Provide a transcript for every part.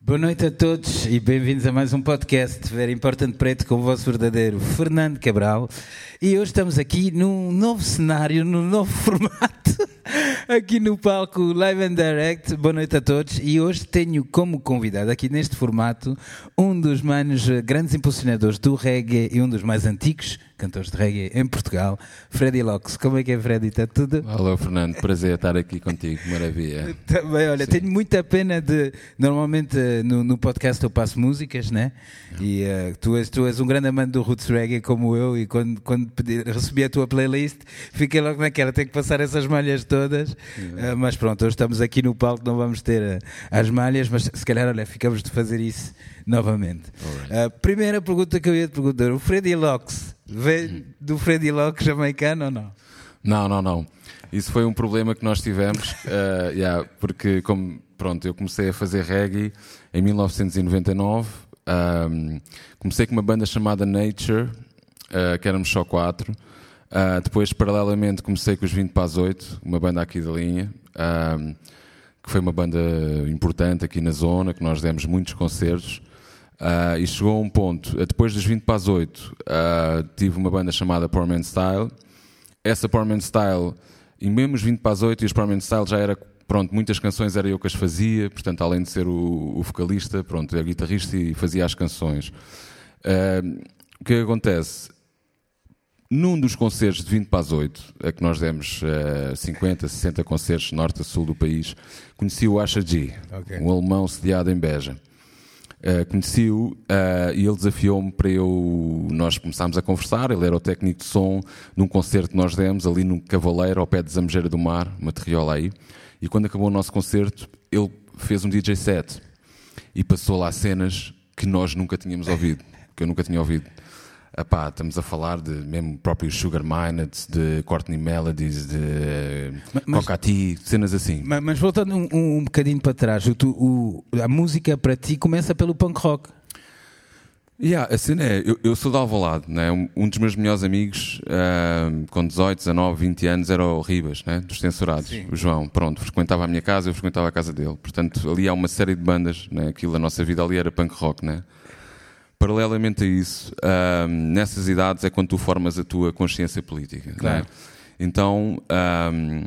Boa noite a todos e bem-vindos a mais um podcast Very Important Preto com o vosso verdadeiro Fernando Cabral. E hoje estamos aqui num novo cenário, num novo formato, aqui no palco Live and Direct. Boa noite a todos. E hoje tenho como convidado aqui neste formato um dos manos grandes impulsionadores do reggae e um dos mais antigos cantores de reggae em Portugal, Freddy Locks. Como é que é, Freddy? Está tudo? Olá, Fernando. Prazer estar aqui contigo. Maravilha. Também, olha, Sim. tenho muita pena de. Normalmente no, no podcast eu passo músicas, né? E uh, tu, és, tu és um grande amante do Roots Reggae como eu, e quando, quando pedi, recebi a tua playlist, fiquei logo naquela, tenho que passar essas malhas todas. Uh, mas pronto, hoje estamos aqui no palco, não vamos ter uh, as malhas, mas se calhar, olha, ficamos de fazer isso novamente. Right. primeira pergunta que eu ia te perguntar: o Freddy Locks Veio do Freddy Locke jamaicano ou não? Não, não, não. Isso foi um problema que nós tivemos, uh, yeah, porque como, pronto, eu comecei a fazer reggae em 1999, um, comecei com uma banda chamada Nature, uh, que éramos só quatro, uh, depois paralelamente comecei com os 20 para as 8, uma banda aqui da linha, um, que foi uma banda importante aqui na zona, que nós demos muitos concertos, Uh, e chegou a um ponto, uh, depois das 20 para as 8, uh, tive uma banda chamada Poor Man Style. Essa Poor Man Style, e mesmo os 20 para as 8 e os Poor Man Style já era, pronto, muitas canções era eu que as fazia, portanto, além de ser o, o vocalista, pronto, era guitarrista e fazia as canções. o que acontece? Num dos concertos de 20 para as 8, a que nós demos uh, 50, 60 concertos norte a sul do país, conheci o Asha G, okay. um alemão sediado em Beja. Uh, conheci-o uh, e ele desafiou-me para eu. Nós começámos a conversar. Ele era o técnico de som num concerto que nós demos ali no Cavaleiro, ao pé de Zambujeira do Mar, uma terriola aí. E quando acabou o nosso concerto, ele fez um DJ set e passou lá cenas que nós nunca tínhamos ouvido, que eu nunca tinha ouvido. Epá, estamos a falar de mesmo próprio Sugar Minot, de Courtney Melodies, de Cocati, cenas assim. Mas, mas voltando um, um, bocadinho para trás, o, o, a música para ti começa pelo punk rock. Yeah, a cena é, eu, eu sou de Alvalade, né? um, um dos meus melhores amigos, uh, com 18, 19, 20 anos, era o Ribas, né? dos censurados, Sim. o João. Pronto, frequentava a minha casa, eu frequentava a casa dele. Portanto, ali há uma série de bandas, né? aquilo, a nossa vida ali era punk rock, né? Paralelamente a isso, um, nessas idades é quando tu formas a tua consciência política. É? Claro. Então, um,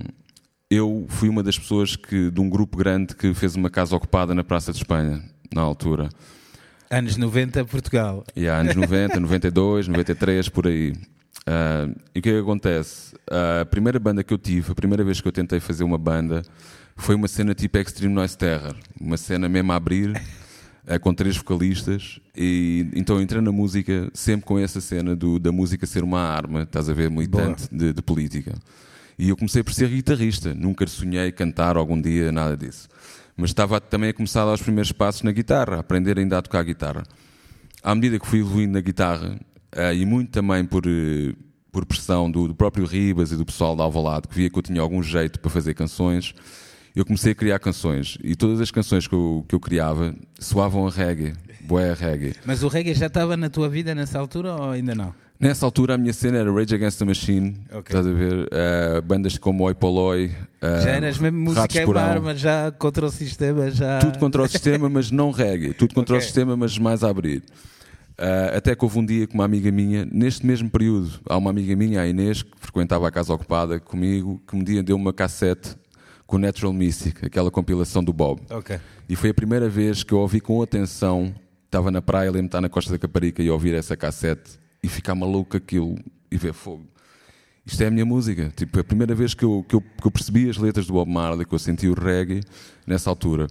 eu fui uma das pessoas que, de um grupo grande que fez uma casa ocupada na Praça de Espanha, na altura. Anos 90, Portugal. Yeah, anos 90, 92, 93, por aí. Uh, e o que, é que acontece? Uh, a primeira banda que eu tive, a primeira vez que eu tentei fazer uma banda, foi uma cena tipo Extreme Noise Terror. Uma cena mesmo a abrir com três vocalistas, e então entrei na música sempre com essa cena do, da música ser uma arma, estás a ver, militante de, de, política. E eu comecei por ser guitarrista, nunca sonhei cantar algum dia, nada disso. Mas estava também a começar a dar os primeiros passos na guitarra, a aprender ainda a tocar a guitarra. À medida que fui evoluindo na guitarra, eh, e muito também por, eh, por pressão do, do próprio Ribas e do pessoal da Alvalade, que via que eu tinha algum jeito para fazer canções, eu comecei a criar canções e todas as canções que eu, que eu criava soavam a reggae, boé reggae. Mas o reggae já estava na tua vida nessa altura ou ainda não? Nessa altura a minha cena era Rage Against the Machine, okay. estás a ver? Uh, bandas como Oi Poloi. Uh, já eras mesmo música em arma, já contra o sistema, já. Tudo contra o sistema, mas não reggae. Tudo contra okay. o sistema, mas mais a abrir. Uh, até que houve um dia com uma amiga minha, neste mesmo período, há uma amiga minha, a Inês, que frequentava a casa ocupada comigo, que um dia deu uma cassete com Natural Mystic, aquela compilação do Bob. Okay. E foi a primeira vez que eu ouvi com atenção, estava na praia, lembro-me estar na Costa da Caparica e ouvir essa cassete e ficar maluco aquilo e ver fogo. Isto é a minha música. Tipo, a primeira vez que eu, que eu, que eu percebi as letras do Bob Marley, que eu senti o reggae nessa altura.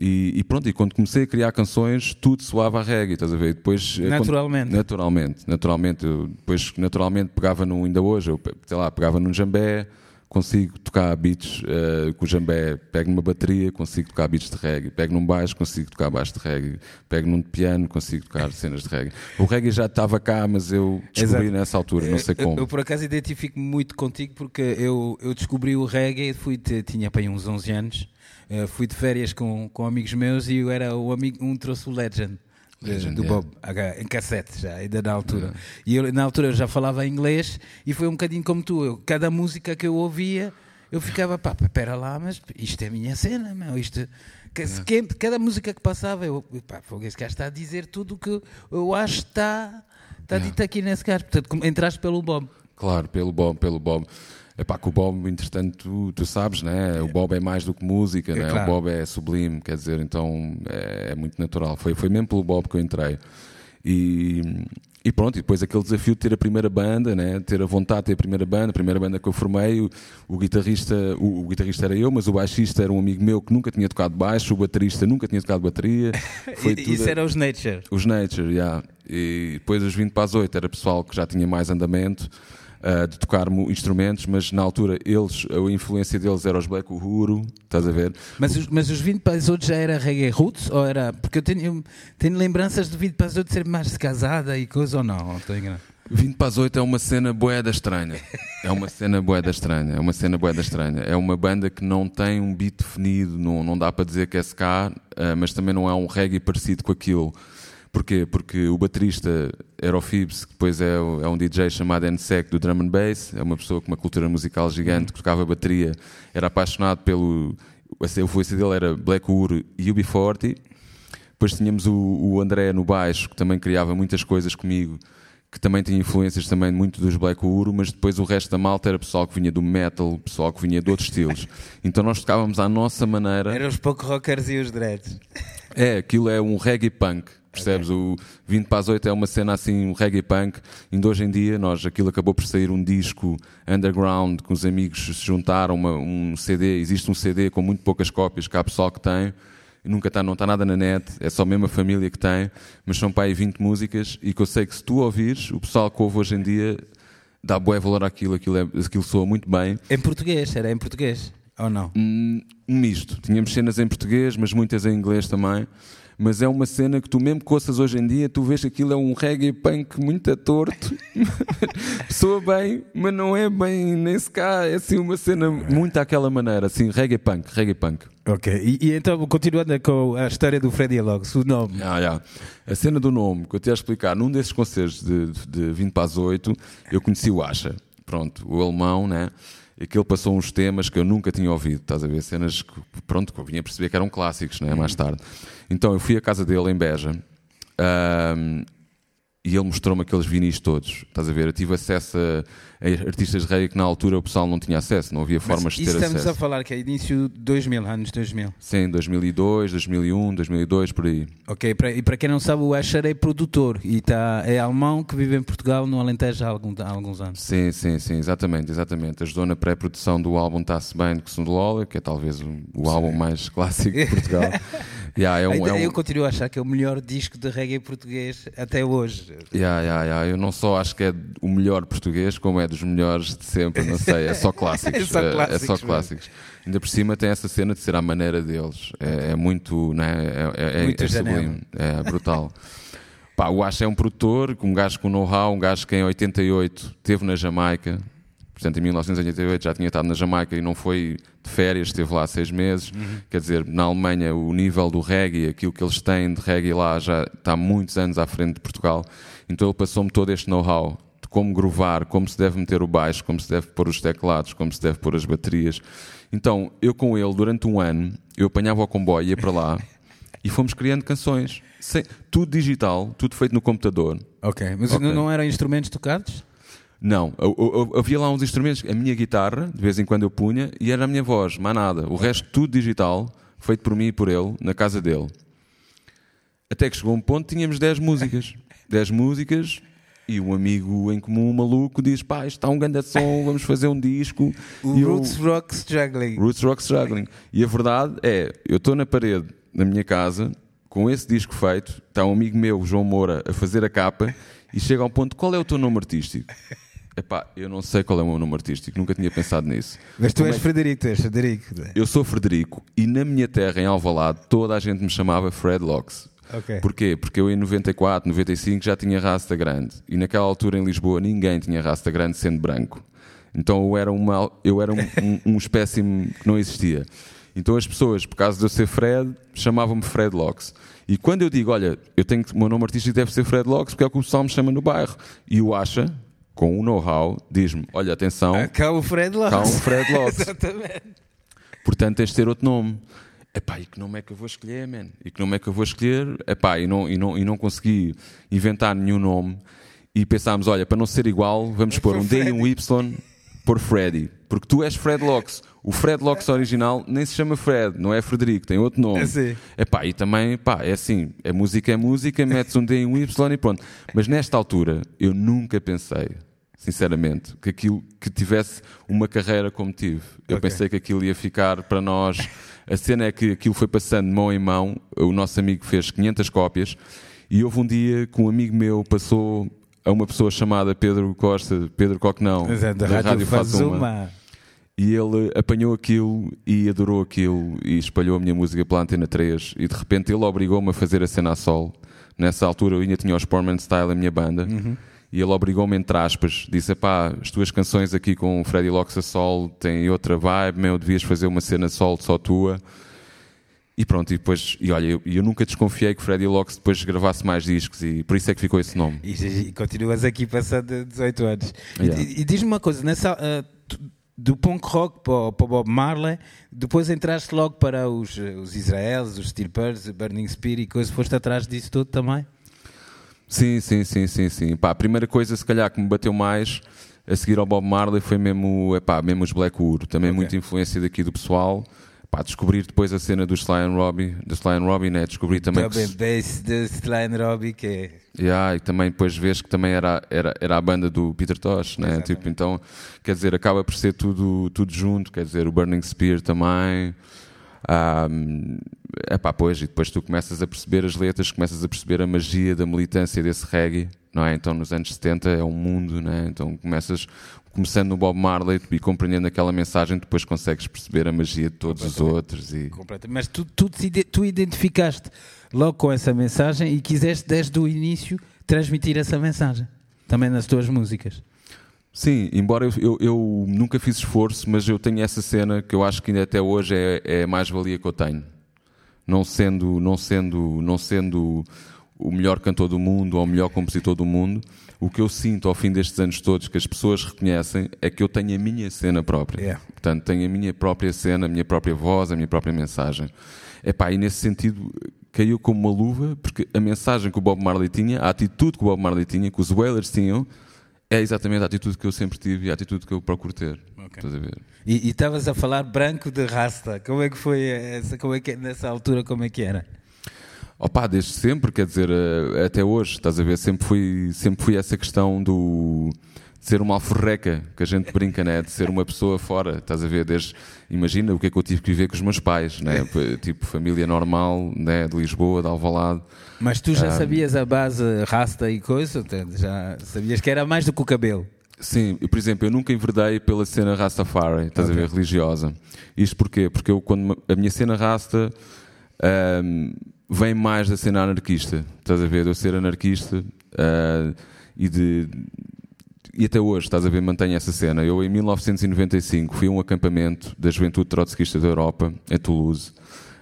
E, e, pronto, e quando comecei a criar canções, tudo soava a reggae, estás a ver? Depois, eh, naturalmente. Quando, naturalmente, naturalmente. Eu, depois, naturalmente, pegava no, ainda hoje, eu, sei lá, pegava num jambé, consigo tocar beats uh, com o jambé, pego numa bateria, consigo tocar beats de reggae, pego num baixo, consigo tocar baixo de reggae, pego num piano, consigo tocar cenas de reggae. O reggae já estava cá, mas eu descobri Exato. nessa altura, não sei como. Eu, eu por acaso identifico-me muito contigo porque eu, eu descobri o reggae, fui, tinha para uns 11 anos, uh, fui de férias com, com amigos meus e eu era o amigo, um trouxe o Legend. Legend, do Bob, em cassete já, ainda na altura. E eu, na altura eu já falava inglês e foi um bocadinho como tu. Eu, cada música que eu ouvia, eu ficava, pá, espera lá, mas isto é a minha cena, meu, isto... Que, cada música que passava, eu, pá, esse gajo está a dizer tudo o que eu acho que está, está yeah. dito aqui nesse gajo. Portanto, entraste pelo Bob. Claro, pelo Bob, pelo Bob. Epá, que o Bob, entretanto, tu, tu, sabes, né? O Bob é mais do que música, é, né? Claro. O Bob é sublime, quer dizer, então é, é, muito natural. Foi, foi mesmo pelo Bob que eu entrei. E, e pronto, e depois aquele desafio de ter a primeira banda, né? ter a vontade de ter a primeira banda, a primeira banda que eu formei, o, o guitarrista, o, o, guitarrista era eu, mas o baixista era um amigo meu que nunca tinha tocado baixo, o baterista nunca tinha tocado bateria. Foi Isso era os Nature. Os Nature, já. Yeah. E depois, os 20 para as 8, era pessoal que já tinha mais andamento uh, de tocar instrumentos, mas na altura eles, a influência deles era os Black Uhuru, estás a ver? Mas os, mas os 20 Paisotos já era reggae roots? Ou era, porque eu tenho, tenho lembranças de 20 Paisotos ser mais casada e coisa ou não? Estou enganado. 20 para as 8 é uma cena boeda estranha. É uma cena boeda estranha. É uma cena boeda estranha. É uma banda que não tem um beat definido, não, não dá para dizer que é ska, uh, mas também não é um reggae parecido com aquilo. Porquê? Porque o baterista era o Phoebs, que depois é, é, um DJ chamado NSEC do Drum and Bass, é uma pessoa com uma cultura musical gigante, que tocava bateria, era apaixonado pelo... O influência dele era Black Ur e UB40. Depois tínhamos o, o André no baixo, que também criava muitas coisas comigo, que também tinha influências também muito dos Black Uru, mas depois o resto da malta era pessoal que vinha do metal, pessoal que vinha de outros estilos. Então nós tocávamos à nossa maneira. Eram os pouco rockers e os dreads. É, aquilo é um reggae punk. Percebes? Okay. O 20 para as 8 é uma cena assim, um reggae punk. Ainda hoje em dia, nós, aquilo acabou por sair um disco underground, que os amigos se juntaram, uma, um CD. Existe um CD com muito poucas cópias, que há pessoal que tem. Nunca está, não está nada na net, é só mesmo a família que tem, mas são para aí 20 músicas e que eu sei que se tu ouvires, o pessoal que ouve hoje em dia dá bué valor àquilo, aquilo, é, aquilo soa muito bem. Em português, era em português? Ou não? Um, um misto. Tínhamos cenas em português, mas muitas em inglês também mas é uma cena que tu mesmo coças hoje em dia, tu vês que aquilo é um reggae punk muito torto, soa bem, mas não é bem nem sequer, é assim uma cena muito àquela maneira, assim, reggae punk, reggae punk. Ok, e, e então continuando com a história do Freddy Alogos, o nome. Ah, yeah. A cena do nome, que eu te ia explicar, num desses concertos de, de 20 para as 8, eu conheci o Asha, pronto, o alemão, né? E que ele passou uns temas que eu nunca tinha ouvido, estás a ver? Cenas que, pronto, que eu vinha perceber que eram clássicos, né? mais tarde. Então eu fui à casa dele em Beja um, e ele mostrou-me aqueles vinis todos, estás a ver? Eu tive acesso a artistas de reggae que na altura o pessoal não tinha acesso, não havia formas de ter estamos acesso. estamos a falar que é início 2000, anos 2000. Sim, 2002, 2001, 2002, por aí. Ok, e para quem não sabe, o Asher é produtor e tá, é alemão que vive em Portugal, no Alentejo há, algum, há alguns anos. Sim, sim, sim, exatamente, exatamente. Ajudou na pré-produção do álbum Tá-se Bem com Sundelola, que é talvez o, o álbum mais clássico de Portugal. yeah, é um, é um... Eu continuo a achar que é o melhor disco de reggae português até hoje. Yeah, yeah, yeah. Eu não só acho que é o melhor português, como é dos melhores de sempre, não sei, é só clássicos. é só clássicos. É, é só clássicos. Ainda por cima tem essa cena de ser à maneira deles. É, é muito, né? é, é, muito é sublime, é brutal. Pá, o Ash é um produtor, um gajo com know-how, um gajo que em 88 esteve na Jamaica, portanto em 1988 já tinha estado na Jamaica e não foi de férias, esteve lá seis meses. Uhum. Quer dizer, na Alemanha o nível do reggae, aquilo que eles têm de reggae lá já está muitos anos à frente de Portugal. Então ele passou-me todo este know-how de como grovar, como se deve meter o baixo, como se deve pôr os teclados, como se deve pôr as baterias. Então, eu com ele, durante um ano, eu apanhava o comboio, ia para lá e fomos criando canções. Sem, tudo digital, tudo feito no computador. Ok, mas okay. não eram instrumentos tocados? Não, eu, eu, eu, havia lá uns instrumentos, a minha guitarra, de vez em quando eu punha, e era a minha voz, mais nada. O resto, tudo digital, feito por mim e por ele, na casa dele. Até que chegou um ponto, tínhamos 10 músicas. 10 músicas, e um amigo em comum, maluco, diz: pá, isto está um grande som, vamos fazer um disco. O e Roots eu... Rock Struggling. Roots Rock Struggling. E a verdade é, eu estou na parede da minha casa, com esse disco feito, está um amigo meu, João Moura, a fazer a capa, e chega ao ponto: qual é o teu nome artístico? Epá, eu não sei qual é o meu nome artístico, nunca tinha pensado nisso. Mas tu Como és é... Frederico, tu és Frederico. Eu sou Frederico e na minha terra, em Alvalade, toda a gente me chamava Fred Locks. Okay. Porquê? Porque eu em 94, 95 já tinha rasta grande. E naquela altura em Lisboa ninguém tinha rasta grande sendo branco. Então eu era, uma, eu era um, um, um espécime que não existia. Então as pessoas, por causa de eu ser Fred, chamavam-me Fred Locks. E quando eu digo, olha, eu tenho o meu nome artístico deve ser Fred Locks, porque é o que o pessoal me chama no bairro. E o acha, com o know-how, diz-me: olha, atenção, Ah, Cá o Fred Locks. cá um Fred Locks. Exatamente. Portanto, tens de ter outro nome. Epá, e que nome é que eu vou escolher, man? E que nome é que eu vou escolher? Epá, e não, e não, e não consegui inventar nenhum nome. E pensámos, olha, para não ser igual, vamos pôr um D e um Y por Freddy. Porque tu és Fred Locks. O Fred Locks original nem se chama Fred, não é Frederico, tem outro nome. É sim. Epá, e também, pá, é assim, a música é música, metes um D e um Y e pronto. Mas nesta altura, eu nunca pensei, sinceramente, que aquilo que tivesse uma carreira como tive. Eu Ok. pensei que aquilo ia ficar para nós. A cena é que aquilo foi passando de mão em mão. O nosso amigo fez 500 cópias e houve um dia que um amigo meu passou a uma pessoa chamada Pedro Costa, Pedro Coquenão, Exato, da da Rádio Rádio Fazuma. Fazuma. E ele apanhou aquilo e adorou aquilo e espalhou a minha música pela Antena 3 e de repente ele obrigou-me a fazer a cena a sol. Nessa altura eu ainda tinha os Sportman Style, a minha banda, e ele obrigou-me, entre aspas, disse, pá, as tuas canções aqui com o Freddy Locks a sol têm outra vibe, meu, devias fazer uma cena sol só tua. E pronto, e depois, e olha, eu, eu nunca desconfiei que Freddy Locks depois gravasse mais discos e por isso é que ficou esse nome. E, e continuas aqui passando 18 anos. E- Yeah. E, e diz-me uma coisa, nessa, tu- do punk rock para o, para o Bob Marley, depois entraste logo para os, os Israels, os Steel Pulse, o Burning Spear e coisas, foste atrás disso tudo também? Sim, sim, sim, sim, sim. Pá, a primeira coisa, se calhar, que me bateu mais a seguir ao Bob Marley foi mesmo, epá, mesmo os Blackwood. Também Ok. muita influência daqui do pessoal. Pá, descobrir depois a cena do Sly and Robbie, do Sly and Robbie, né? Descobrir também que, Também se- Bass de Sly Robbie, que é... Yeah, e também depois vês que também era, era, era a banda do Peter Tosh, né? Exatamente. Tipo, então, quer dizer, acaba por ser tudo, tudo junto, quer dizer, o Burning Spear também. É epá, pois, e depois tu começas a perceber as letras, começas a perceber a magia da militância desse reggae, não é? Então, nos anos 70 é um mundo, né? Então, começas, começando no Bob Marley e compreendendo aquela mensagem, depois consegues perceber a magia de todos os outros. E... Completamente. Mas tu, tu, tu identificaste logo com essa mensagem e quiseste desde o início transmitir essa mensagem também nas tuas músicas. Sim, embora eu, eu, eu nunca fiz esforço, mas eu tenho essa cena que eu acho que ainda até hoje é, é a mais-valia que eu tenho. Não sendo, não, sendo, não sendo o melhor cantor do mundo ou o melhor compositor do mundo, o que eu sinto ao fim destes anos todos que as pessoas reconhecem é que eu tenho a minha cena própria. Yeah. Portanto, tenho a minha própria cena, a minha própria voz, a minha própria mensagem. Epá, e nesse sentido caiu como uma luva, porque a mensagem que o Bob Marley tinha, a atitude que o Bob Marley tinha, que os Wailers tinham, é exatamente a atitude que eu sempre tive e a atitude que eu procuro ter. Estás a ver? E e estavas a falar branco de rasta. Como é que foi essa, como é que, nessa altura, como é que era? Opa, desde sempre, quer dizer, eh, até hoje, estás a ver, sempre fui, sempre fui essa questão do de ser uma alforreca, que a gente brinca, né? De ser uma pessoa fora, estás a ver, desde, imagina o que é que eu tive que viver com os meus pais, né? Tipo, família normal, né? De Lisboa, de Alvalade. Mas tu já sabias a base rasta e coisa? Já sabias que era mais do que o cabelo? Sim, por exemplo, eu nunca enverdei pela cena Rastafari, estás a ver, religiosa. Isto porquê? Porque eu, quando a minha cena Rasta ahm, vem mais da cena anarquista, estás a ver, de eu ser anarquista ah, e de. E até hoje, estás a ver, mantenho essa cena. Eu, em 1995, fui a um acampamento da Juventude Trotskista da Europa, em Toulouse.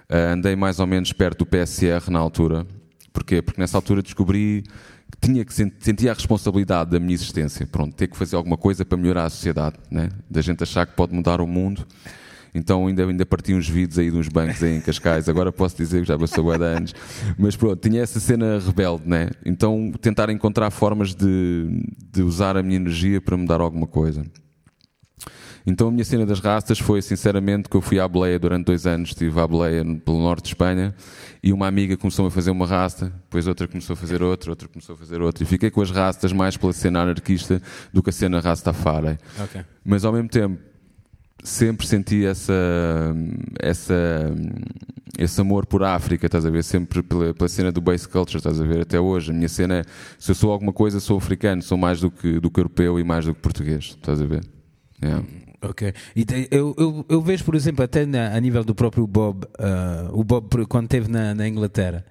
Ah, andei mais ou menos perto do PSR na altura. Porquê? Porque nessa altura descobri que tinha que sent- sentia a responsabilidade da minha existência. Pronto, ter que fazer alguma coisa para melhorar a sociedade, né? Da gente achar que pode mudar o mundo. Então ainda, ainda parti uns vídeos aí de uns bancos aí em Cascais. Agora posso dizer que já passou de anos. Mas pronto, tinha essa cena rebelde, né? Então tentar encontrar formas de, de usar a minha energia para mudar alguma coisa. Então a minha cena das rastas foi sinceramente que eu fui à Boleia durante dois anos, estive à Boleia no- pelo norte de Espanha e uma amiga começou a fazer uma rasta, depois outra começou a fazer outra, outra começou a fazer outra e fiquei com as rastas mais pela cena anarquista do que a cena rastafari. Ok. Mas ao mesmo tempo sempre senti essa, essa, esse amor por África, estás a ver? Sempre pela, pela cena do base culture, estás a ver? Até hoje. A minha cena é, se eu sou alguma coisa, sou africano, sou mais do que, do que europeu e mais do que português, estás a ver? Yeah. Ok. E te- eu, eu, eu vejo, por exemplo, até na- a nível do próprio Bob, ah, o Bob, quando esteve na, na Inglaterra,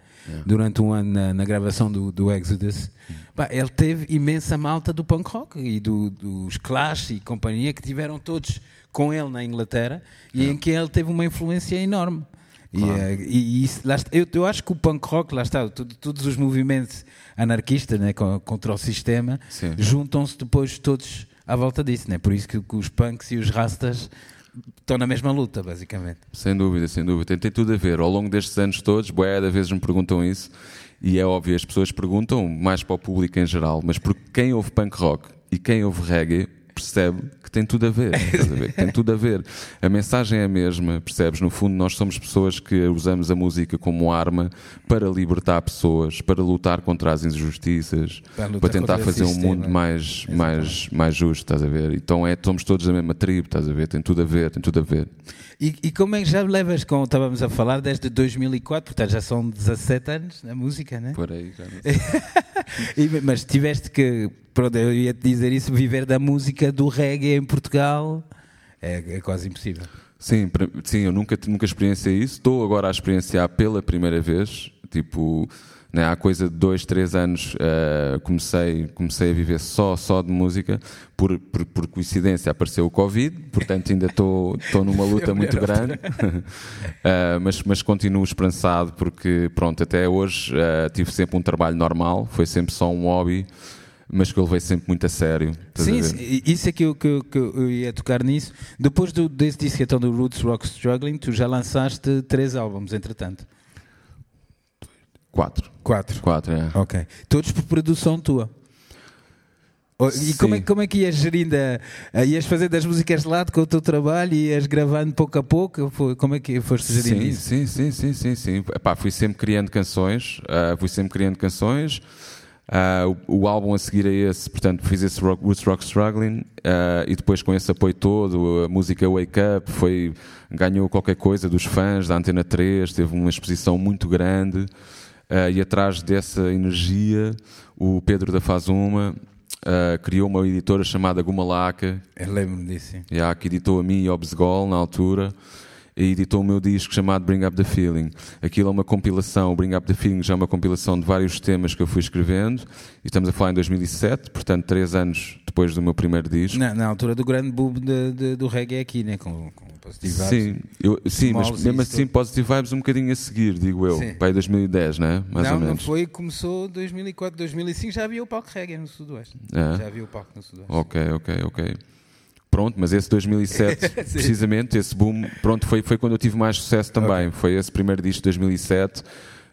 durante um ano na, na gravação do, do Exodus, pá, ele teve imensa malta do punk rock e do- dos Clash e companhia que tiveram todos com ele na Inglaterra e em que ele teve uma influência enorme. Claro. E, e, isso, está, eu, eu, acho que o punk rock, lá está, tudo, todos os movimentos anarquistas né, contra o sistema juntam-se depois todos à volta disso. Né? Por isso que, que os punks e os rastas estão na mesma luta, basicamente. Sem dúvida, sem dúvida. Tem, tem tudo a ver. Ao longo destes anos todos, boé, às vezes me perguntam isso, e é óbvio, as pessoas perguntam mais para o público em geral, mas porque quem ouve punk rock e quem ouve reggae percebe tem tudo a ver, a ver? tem tudo a ver. A mensagem é a mesma, percebes? No fundo, nós somos pessoas que usamos a música como arma para libertar pessoas, para lutar contra as injustiças, para, para tentar fazer um mundo mais, mais, mais justo, estás a ver? Então é, somos todos da mesma tribo, estás a ver? Tem tudo a ver, tem tudo a ver. E, e como é que já levas, como estávamos a falar, desde 2004, portanto já são 17 anos na música, né? Por aí, já não Mas tiveste que pronto, eu ia te dizer isso, viver da música do reggae em Portugal é, é quase impossível. Sim, sim, eu nunca, nunca experienciei isso. Estou agora a experienciar pela primeira vez. Tipo, né, há coisa de dois, três anos uh, comecei, comecei a viver só, só de música. Por, por, por coincidência apareceu o Covid, portanto ainda estou numa luta muito grande. uh, mas, mas continuo esperançado porque, pronto, até hoje uh, tive sempre um trabalho normal, foi sempre só um hobby mas que eu levei sempre muito a sério. Sim, a isso é que eu, que, eu, que eu ia tocar nisso. Depois do, desse disco então, do Roots Rock Struggling, tu já lançaste três álbuns, entretanto. Quatro. Quatro. Quatro, é. Ok. Todos por produção tua. E como é, como é que ias gerindo? A, ias fazendo as músicas de lado com o teu trabalho e ias gravando pouco a pouco? Foi, como é que foste gerindo sim, isso? Sim, sim, sim, sim, sim. Epá, fui sempre criando canções, uh, fui sempre criando canções. Uh, o, o, álbum a seguir a esse, portanto, fiz esse rock, Roots Rock Struggling uh, e depois com esse apoio todo, a música Wake Up foi, ganhou qualquer coisa dos fãs da Antena 3, teve uma exposição muito grande uh, e atrás dessa energia o Pedro da Faz Uma criou uma editora chamada Gumalaca. Eu lembro-me disso. Yeah, que editou a mim e ao Besgol na altura e editou o meu disco chamado Bring Up the Feeling. Aquilo é uma compilação, o Bring Up the Feeling já é uma compilação de vários temas que eu fui escrevendo, e estamos a falar em 2007, portanto, três anos depois do meu primeiro disco. Na, na altura do grande boom de, de, do reggae aqui, né? com, com Positive Vibes. Sim, eu, sim mas mesmo assim, Positive Vibes um bocadinho a seguir, digo eu, sim. para aí 2010, né? mais não, ou menos. Não, foi, começou 2004, 2005, já havia o palco reggae no Sudoeste. É. Já havia o palco no Sudoeste. Ok, ok, ok. Pronto, mas esse 2007, precisamente, esse boom, pronto, foi, foi quando eu tive mais sucesso também. Okay. Foi esse primeiro disco de 2007.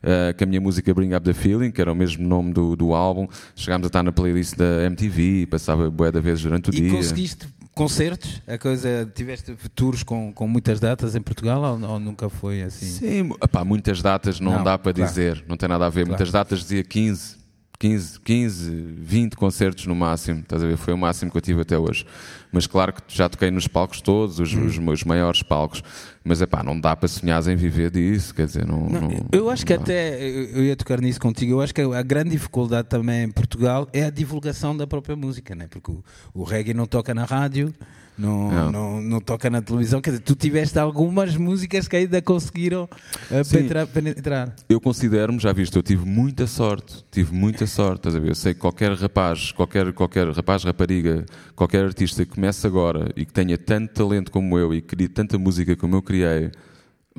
Uh, com a minha música Bring Up the Feeling, que era o mesmo nome do, do álbum. Chegámos a estar na playlist da MTV, passava bué da vezes durante o e dia. E conseguiste concertos? A coisa, tiveste tours com, com muitas datas em Portugal ou, ou nunca foi assim? Sim, opá, muitas datas não, não dá para claro. dizer, não tem nada a ver. Claro. Muitas datas dizia 15, 15, 15, 20 concertos no máximo, estás a ver? Foi o máximo que eu tive até hoje. Mas claro que já toquei nos palcos todos, os, hum. os meus maiores palcos. Mas é pá, não dá para sonhar em viver disso, quer dizer, não. não, não eu acho que até, eu ia tocar nisso contigo, eu acho que a grande dificuldade também em Portugal é a divulgação da própria música, né? porque o, o reggae não toca na rádio não, não. não, não toca na televisão. Quer dizer, tu tiveste algumas músicas que ainda conseguiram uh, penetrar, penetrar. Eu considero-me, já viste, eu tive muita sorte. Tive muita sorte, estás a ver? Eu sei que qualquer rapaz, qualquer, qualquer rapaz, rapariga, qualquer artista que comece agora e que tenha tanto talento como eu e que crie tanta música como eu criei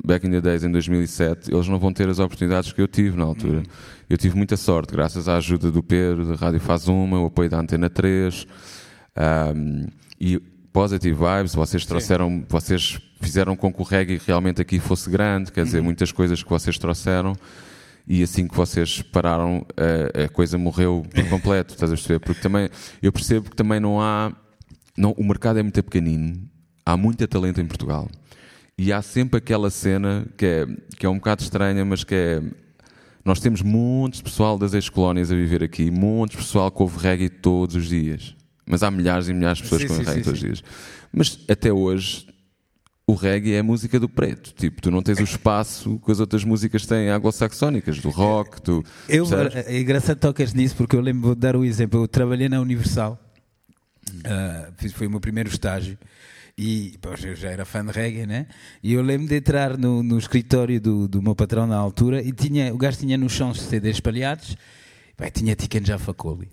back in the days, em 2007, eles não vão ter as oportunidades que eu tive na altura. Uhum. Eu tive muita sorte, graças à ajuda do Pedro, da Rádio Faz Uma, o apoio da Antena 3. Um, e positive vibes, vocês trouxeram, Sim. vocês fizeram com que o reggae realmente aqui fosse grande, quer dizer, uhum. muitas coisas que vocês trouxeram e assim que vocês pararam a, a coisa morreu por completo, estás a perceber? Porque também, eu percebo que também não há, não, o mercado é muito pequenino, há muito talento em Portugal e há sempre aquela cena que é, que é um bocado estranha, mas que é nós temos muitos pessoal das ex-colónias a viver aqui, muitos pessoal que ouve reggae todos os dias. Mas há milhares e milhares de pessoas sim, com sim, reggae sim, todos os dias. Mas até hoje o reggae é a música do preto. Tipo, tu não tens o espaço que as outras músicas têm anglo-saxónicas, do rock, do. Eu, é engraçado tocas nisso porque eu lembro de dar o exemplo. Eu trabalhei na Universal, uh, foi o meu primeiro estágio. E pois, eu já era fã de reggae, né? E eu lembro de entrar no, no escritório do, do meu patrão na altura e tinha, o gajo tinha nos chãos CDs espalhados Bem, tinha Tiken Jaffa Coli,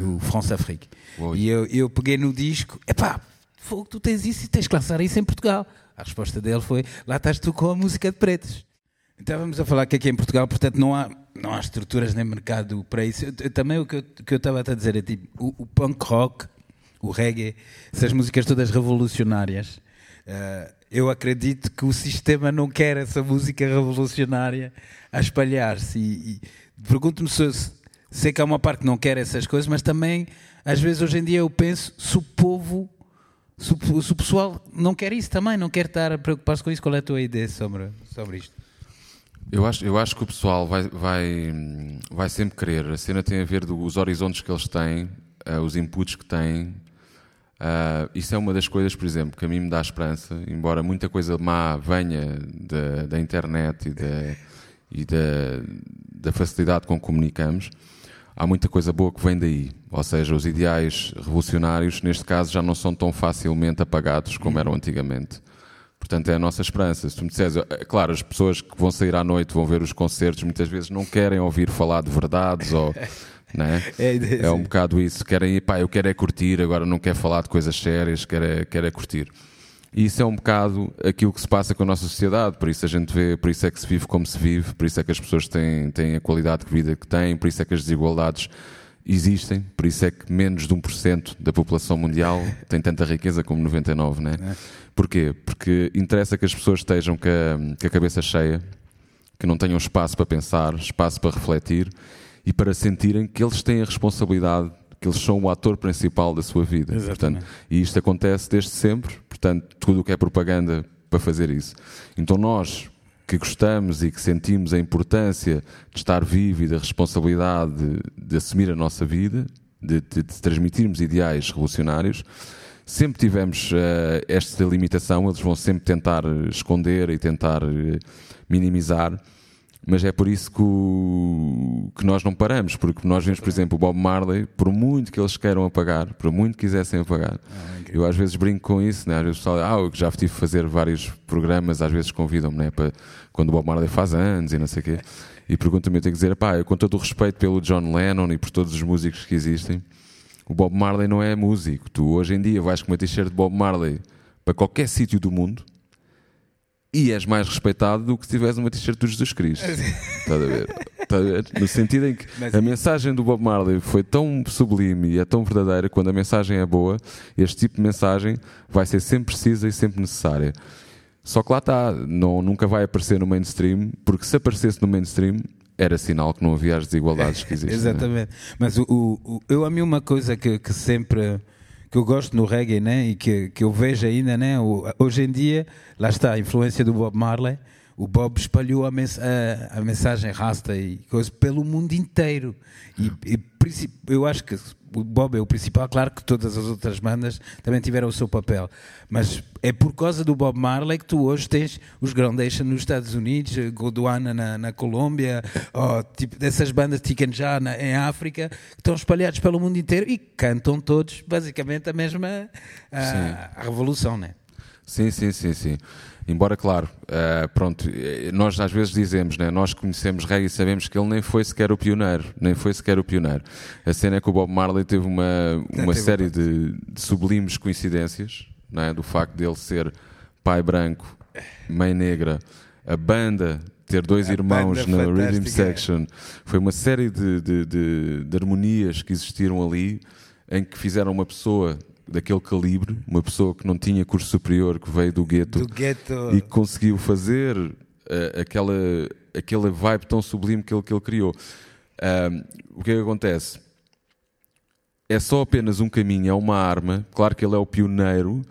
o France Afrique. E eu, eu peguei no disco, epá, fogo, tu tens isso e tens que lançar isso em Portugal. A resposta dele foi: lá estás tu com a música de pretos. Estávamos a falar que aqui em Portugal, portanto, não há, não há estruturas nem mercado para isso. Eu, eu, também o que eu, que eu estava a dizer é tipo, o, o, punk rock, o reggae, essas músicas todas revolucionárias. Uh, eu acredito que o sistema não quer essa música revolucionária a espalhar-se. E, e pergunto-me se, sei que há uma parte que não quer essas coisas, mas também, às vezes, hoje em dia, eu penso se o povo, se o, se o pessoal não quer isso também, não quer estar a preocupar-se com isso. Qual é a tua ideia sobre, sobre isto? Eu acho, eu acho que o pessoal vai, vai, vai sempre querer. A cena tem a ver dos horizontes que eles têm, uh, os inputs que têm. Uh, isso é uma das coisas, por exemplo, que a mim me dá esperança, embora muita coisa má venha da, da internet e, da, e da, da facilidade com que comunicamos, há muita coisa boa que vem daí. Ou seja, os ideais revolucionários, neste caso, já não são tão facilmente apagados como eram antigamente. Portanto, é a nossa esperança. Se tu me disseres, é claro, as pessoas que vão sair à noite, vão ver os concertos, muitas vezes não querem ouvir falar de verdades ou. Né? É, é, um bocado isso. Querem ir, pá, eu quero é curtir, agora não quero falar de coisas sérias, quero é, quero é curtir. E isso é um bocado aquilo que se passa com a nossa sociedade, por isso a gente vê, por isso é que se vive como se vive, por isso é que as pessoas têm, têm a qualidade de vida que têm, por isso é que as desigualdades existem, por isso é que menos de 1% da população mundial tem tanta riqueza como 99%, né? É. Porquê? Porque interessa que as pessoas estejam com a, com a cabeça cheia, que não tenham espaço para pensar, espaço para refletir e para sentirem que eles têm a responsabilidade, que eles são o ator principal da sua vida. Portanto, e isto acontece desde sempre, portanto, tudo o que é propaganda para fazer isso. Então nós, que gostamos e que sentimos a importância de estar vivo e da responsabilidade de, de assumir a nossa vida, de, de, de transmitirmos ideais revolucionários, sempre tivemos uh, esta limitação, eles vão sempre tentar esconder e tentar uh, minimizar, mas é por isso que, o, que, nós não paramos, porque nós vemos, por exemplo, o Bob Marley, por muito que eles queiram apagar, por muito que quisessem apagar, ah, eu às vezes brinco com isso, né? às vezes pessoal, ah, eu já tive a fazer vários programas, às vezes convidam-me né? para quando o Bob Marley faz anos e não sei o quê, e perguntam-me, eu tenho que dizer, pá, com todo o respeito pelo John Lennon e por todos os músicos que existem, o Bob Marley não é músico. Tu hoje em dia vais com uma t-shirt de Bob Marley para qualquer sítio do mundo e és mais respeitado do que se tivesse uma t-shirt do Jesus Cristo. Estás a ver? Estás a ver? No sentido em que a mensagem do Bob Marley foi tão sublime e é tão verdadeira, quando a mensagem é boa, este tipo de mensagem vai ser sempre precisa e sempre necessária. Só que lá está, não, nunca vai aparecer no mainstream, porque se aparecesse no mainstream, era sinal que não havia as desigualdades que existem. É? Exatamente. Né? Mas o, o, eu a mim uma coisa que, que, sempre que eu gosto no reggae, né, e que, que eu vejo ainda, né, hoje em dia, lá está a influência do Bob Marley. O Bob espalhou a, mens a, a mensagem rasta e coisa pelo mundo inteiro. E, e eu acho que o Bob é o principal, claro que todas as outras bandas também tiveram o seu papel, mas é por causa do Bob Marley que tu hoje tens os Groundation nos Estados Unidos, Godwana na, na Colômbia, ou, tipo, dessas bandas Tikanjá em África, que estão espalhados pelo mundo inteiro e cantam todos basicamente a mesma a, a revolução, né? Sim, sim, sim, sim. Embora, claro, uh, pronto, eh, nós às vezes dizemos, né, nós conhecemos reggae e sabemos que ele nem foi sequer o pioneiro, nem foi sequer o pioneiro. A cena é que o Bob Marley teve uma, uma série de, de, sublimes coincidências, né, do facto de ele ser pai branco, mãe negra, a banda ter dois a irmãos na Rhythm Section, foi uma série de, de, de, de harmonias que existiram ali em que fizeram uma pessoa daquele calibre, uma pessoa que não tinha curso superior, que veio do gueto, do e que conseguiu fazer uh, aquela, aquela vibe tão sublime que ele, que ele criou. Um, o que é que acontece? É só apenas um caminho, é uma arma. Claro que ele é o pioneiro,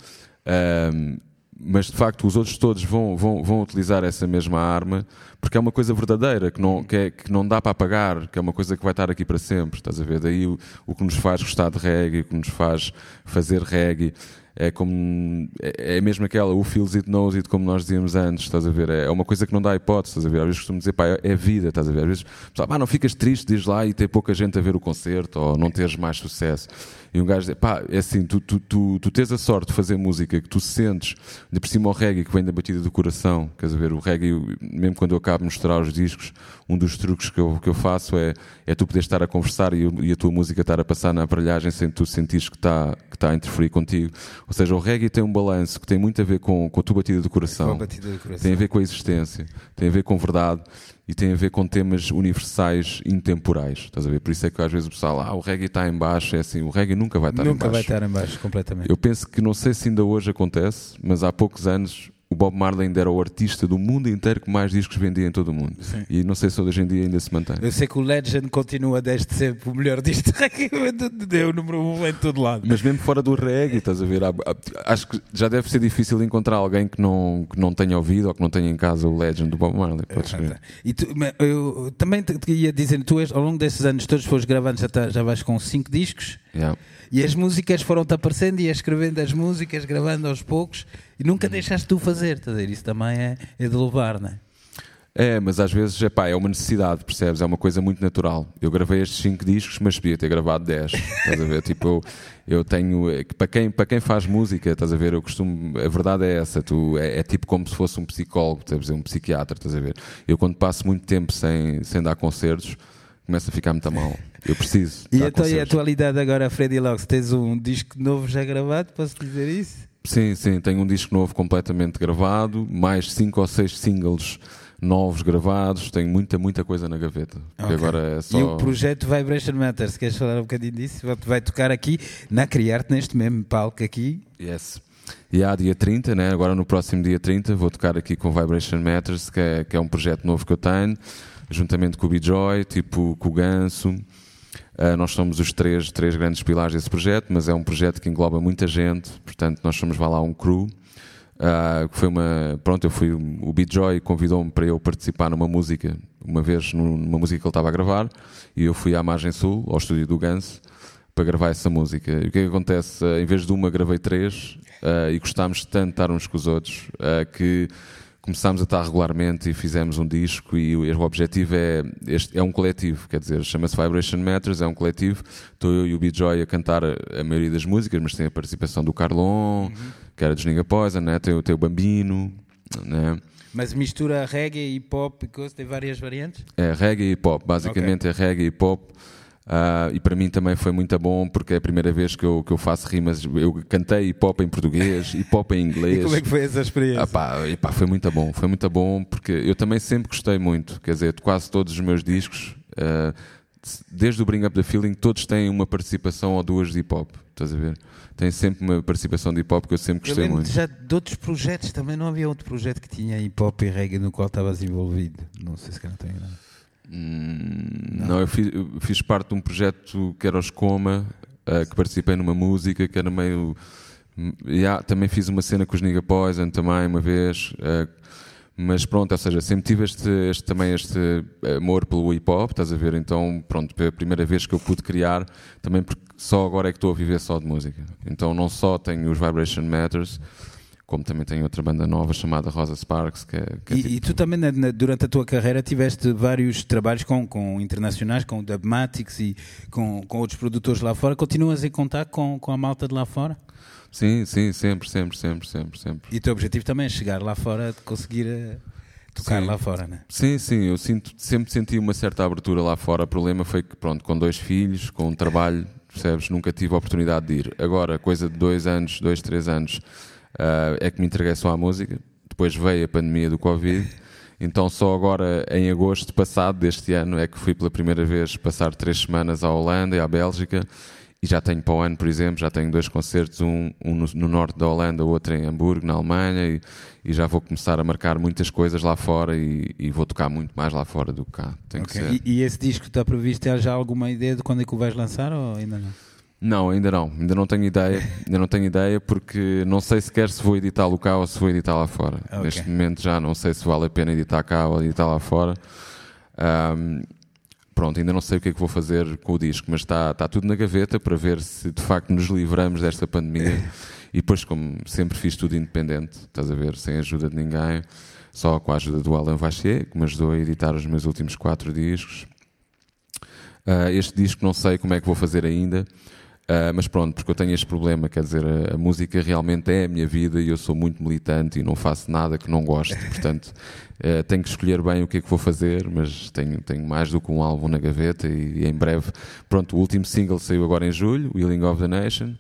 um, mas de facto os outros todos vão, vão, vão utilizar essa mesma arma porque é uma coisa verdadeira que não, que, é, que não dá para apagar, que é uma coisa que vai estar aqui para sempre. Estás a ver? Daí o, o que nos faz gostar de reggae, o que nos faz fazer reggae é como é, é mesmo aquela o feels it knows it como nós dizíamos antes estás a ver é uma coisa que não dá hipótese estás a ver às vezes costumo dizer pá é vida estás a ver às vezes pá, não ficas triste diz lá e ter pouca gente a ver o concerto ou não teres mais sucesso e um gajo diz, pá, é assim, tu, tu, tu, tu tens a sorte de fazer música que tu sentes, de por cima o reggae que vem da batida do coração, quer dizer, o reggae, mesmo quando eu acabo de mostrar os discos, um dos truques que eu, que eu faço é, é tu poderes estar a conversar e, e a tua música estar a passar na aparelhagem sem tu sentires que está que tá a interferir contigo. Ou seja, o reggae tem um balanço que tem muito a ver com, com a tua batida do coração, Com a batida do coração. tem a ver com a existência, tem a ver com verdade e tem a ver com temas universais intemporais. Estás a ver? Por isso é que às vezes o pessoal, ah, o reggae está em baixo, é assim, o reggae nunca vai estar em Nunca baixo. vai estar em baixo, completamente. Eu penso que não sei se ainda hoje acontece, mas há poucos anos o Bob Marley ainda era o artista do mundo inteiro que mais discos vendia em todo o mundo. Sim. E não sei se hoje em dia ainda se mantém. Eu sei que o Legend continua desde sempre o melhor disco de reggae, é o número um em todo lado. Mas mesmo fora do reggae, estás a ver? acho que já deve ser difícil encontrar alguém que não, que não tenha ouvido ou que não tenha em casa o Legend do Bob Marley. Podes crer. E tu, eu também te, te ia dizer, tu és, ao longo desses anos todos foste gravando, já, tá- já vais com cinco discos Yeah. E as músicas foram-te aparecendo e escrevendo as músicas, gravando aos poucos e nunca deixaste tu fazer, ver? Isso também é, é de louvar, não é? É, mas às vezes epá, é uma necessidade, percebes? É uma coisa muito natural. Eu gravei estes 5 discos, mas podia ter gravado 10. Estás a ver? Tipo, eu, eu tenho. é Para quem, para quem faz música, estás a ver? Eu costumo. A verdade é essa. Tu, é, é tipo como se fosse um psicólogo, estás a? Um psiquiatra, estás a ver? Eu, quando passo muito tempo sem, sem dar concertos, começo a ficar muito mal. Eu preciso. E então, a concertos. atualidade agora, Freddy Locks? Tens um disco novo já gravado, posso dizer isso? Sim, sim, tenho um disco novo completamente gravado, mais cinco ou seis singles novos gravados, tenho muita, muita coisa na gaveta. Porque Ok. agora é só. E o projeto Vibration Matters, queres falar um bocadinho disso? Vai- Vai tocar aqui na Criarte, neste mesmo palco aqui. Yes. E há dia 30, né? agora no próximo dia 30, vou tocar aqui com Vibration Matters, que é, que é um projeto novo que eu tenho, juntamente com o B-Joy, tipo com o Ganso. Ah, nós somos os três, três grandes pilares desse projeto, mas é um projeto que engloba muita gente, portanto, nós somos, vá lá, um crew. Que foi uma. Pronto, eu fui. O B-Joy convidou-me para eu participar numa música, uma vez numa música que ele estava a gravar, e eu fui à Margem Sul, ao estúdio do Ganso, para gravar essa música. E o que é que acontece? Ah, em vez de uma, gravei três, ah, e gostámos tanto de uns com os outros, que começámos a estar regularmente e fizemos um disco e o objetivo é, este, é um coletivo, quer dizer, chama-se Vibration Matters, é um coletivo, estou eu e o B-Joy a cantar a, a maioria das músicas, mas tem a participação do Carlon, que era dos Nigga Poison, né? tem, o- tem o Bambino, né? Mas mistura reggae e pop e tem várias variantes? é reggae e pop, basicamente é reggae e pop. Ah, e para mim também foi muito bom porque é a primeira vez que eu, que eu faço rimas. Eu cantei hip hop em português, hip hop em inglês. E como é que foi essa experiência? Ah pá, e pá, foi muito bom, foi muito bom porque eu também sempre gostei muito, quer dizer, de quase todos os meus discos, ah, desde o Bring Up the Feeling, todos têm uma participação ou duas de hip hop, estás a ver? Tem sempre uma participação de hip hop que eu sempre eu gostei lembro muito. já de outros projetos, também não havia outro projeto que tinha hip hop e reggae no qual estavas envolvido. Não sei se não tenho nada. Hum, não, eu fiz, eu fiz parte de um projeto que era os Coma, ah, que participei numa música que era meio. hum, yeah, também fiz uma cena com os Nigga Poison também uma vez. ah, mas pronto, ou seja, sempre tive este, este- também este amor pelo hip hop, estás a ver? Então, pronto, foi a primeira vez que eu pude criar, também porque só agora é que estou a viver só de música. Então, não só tenho os Vibration Matters, como também tenho outra banda nova chamada Rosa Sparks, que é, que é E, tipo- e tu também, na- durante a tua carreira, tiveste vários trabalhos com, com internacionais, com o Dubmatics e com, com outros produtores lá fora. Continuas em contato com, com a malta de lá fora? Sim, sim, sempre, sempre, sempre, sempre, sempre. E o teu objetivo também é chegar lá fora, de conseguir eh, tocar Sim. lá fora, né? Sim, sim, eu sinto, sempre senti uma certa abertura lá fora. O problema foi que, pronto, com dois filhos, com um trabalho, percebes, nunca tive a oportunidade de ir. Agora, coisa de dois anos, dois, três anos, ah, é que me entreguei só à música. Depois veio a pandemia do Covid. Então, só agora, em agosto passado deste ano, é que fui pela primeira vez passar três semanas à Holanda e à Bélgica. E já tenho para o ano, por exemplo, já tenho dois concertos, um, um no, no norte da Holanda, outro em Hamburgo, na Alemanha, e, e já vou começar a marcar muitas coisas lá fora e, e vou tocar muito mais lá fora do que cá. Tem que Ok. ser. E, e esse disco está previsto, tens já alguma ideia de quando é que o vais lançar ou ainda não? Não, ainda não, ainda não tenho ideia, ainda não tenho ideia porque não sei sequer se vou editá-lo cá ou se vou editar lá fora. Ok. Neste momento já não sei se vale a pena editar cá ou editar lá fora. Ahm, pronto, ainda não sei o que é que vou fazer com o disco, mas está, está tudo na gaveta para ver se de facto nos livramos desta pandemia. E depois, como sempre fiz tudo independente, estás a ver, sem ajuda de ninguém, só com a ajuda do Alain Vachier, que me ajudou a editar os meus últimos quatro discos. Ah, este disco não sei como é que vou fazer ainda, ah, mas pronto, porque eu tenho este problema, quer dizer, a, a música realmente é a minha vida e eu sou muito militante e não faço nada que não goste, portanto ah, tenho que escolher bem o que é que vou fazer, mas tenho, tenho mais do que um álbum na gaveta e, e em breve, pronto, o último single saiu agora em julho, Healing of the Nation,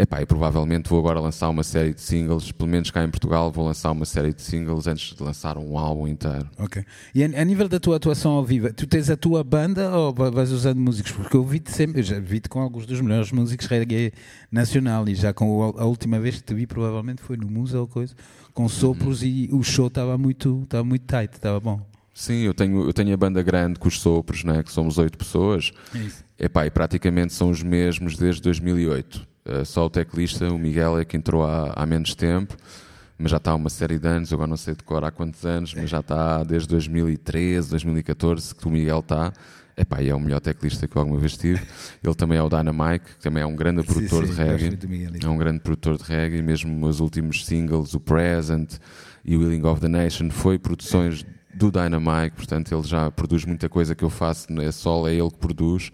Epá, e provavelmente vou agora lançar uma série de singles, pelo menos cá em Portugal, vou lançar uma série de singles antes de lançar um álbum inteiro. Ok. E a, nível da tua atuação ao vivo, tu tens a tua banda ou vais usando músicos? Porque eu vi-te sempre, eu já vi-te com alguns dos melhores músicos reggae nacional e já com a, a última vez que te vi provavelmente foi no Musa ou coisa, com sopros uhum. e o show estava muito, estava muito tight, estava bom. Sim, eu tenho, eu tenho a banda grande com os sopros, né, que somos oito pessoas. É isso. Epá, e praticamente são os mesmos desde 2008. Uh, só o teclista, o Miguel, é que entrou há, há menos tempo, mas já está há uma série de anos. agora não sei decorar há quantos anos, mas já está desde 2013, 2014 que o Miguel está. Epá, e é o melhor teclista que eu alguma vez tive. Ele também é o Dynamite, que também é um grande produtor sim, sim, de reggae. É um grande produtor de reggae, mesmo os últimos singles, o Present e o Willing of the Nation, foi produções do Dynamite, portanto ele já produz muita coisa que eu faço, é solo, é ele que produz.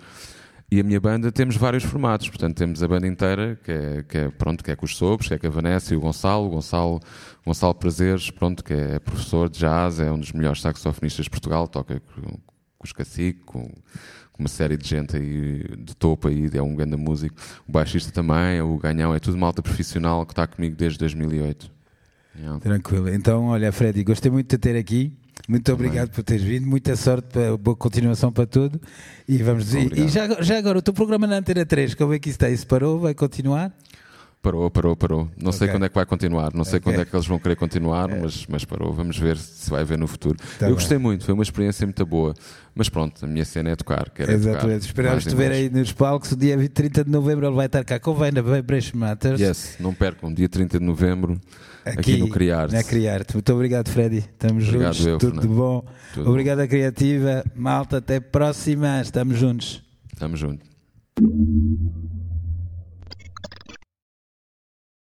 E a minha banda temos vários formatos, portanto temos a banda inteira, que é, que é pronto, que é com os Sobres, que é com a Vanessa e o Gonçalo, o Gonçalo, Gonçalo Prazeres, pronto, que é professor de jazz, é um dos melhores saxofonistas de Portugal, toca com, com os Cacique, com, com, uma série de gente aí de topo aí, é um grande músico. O baixista também, o Ganhão, é tudo malta profissional que está comigo desde 2008. Yeah. Tranquilo. Então, olha, Freddy, gostei muito de ter aqui. Muito obrigado por teres vindo, muita sorte, boa continuação para tudo. E vamos dizer, e já, já agora, o teu programa na Antena 3, como é que isso está? Isso parou? Vai continuar? Parou, parou, parou. Não okay. sei quando é que vai continuar, não sei okay. quando é que eles vão querer continuar, é. mas, mas parou. Vamos ver se vai haver no futuro. Tá eu bem. gostei muito, foi uma experiência muito boa. Mas pronto, a minha cena é tocar. Quero Exatamente. É Esperamos te ver aí nos palcos. O dia 30 de novembro ele vai estar cá com Venda Vibration Matters. Yes, não percam. Dia 30 de novembro aqui, aqui no Criar. Na Criar. Muito obrigado, Freddy. Estamos obrigado juntos. Eu, Tudo de bom. Tudo obrigado, a Criativa. Malta, até próxima. Estamos juntos. Estamos juntos.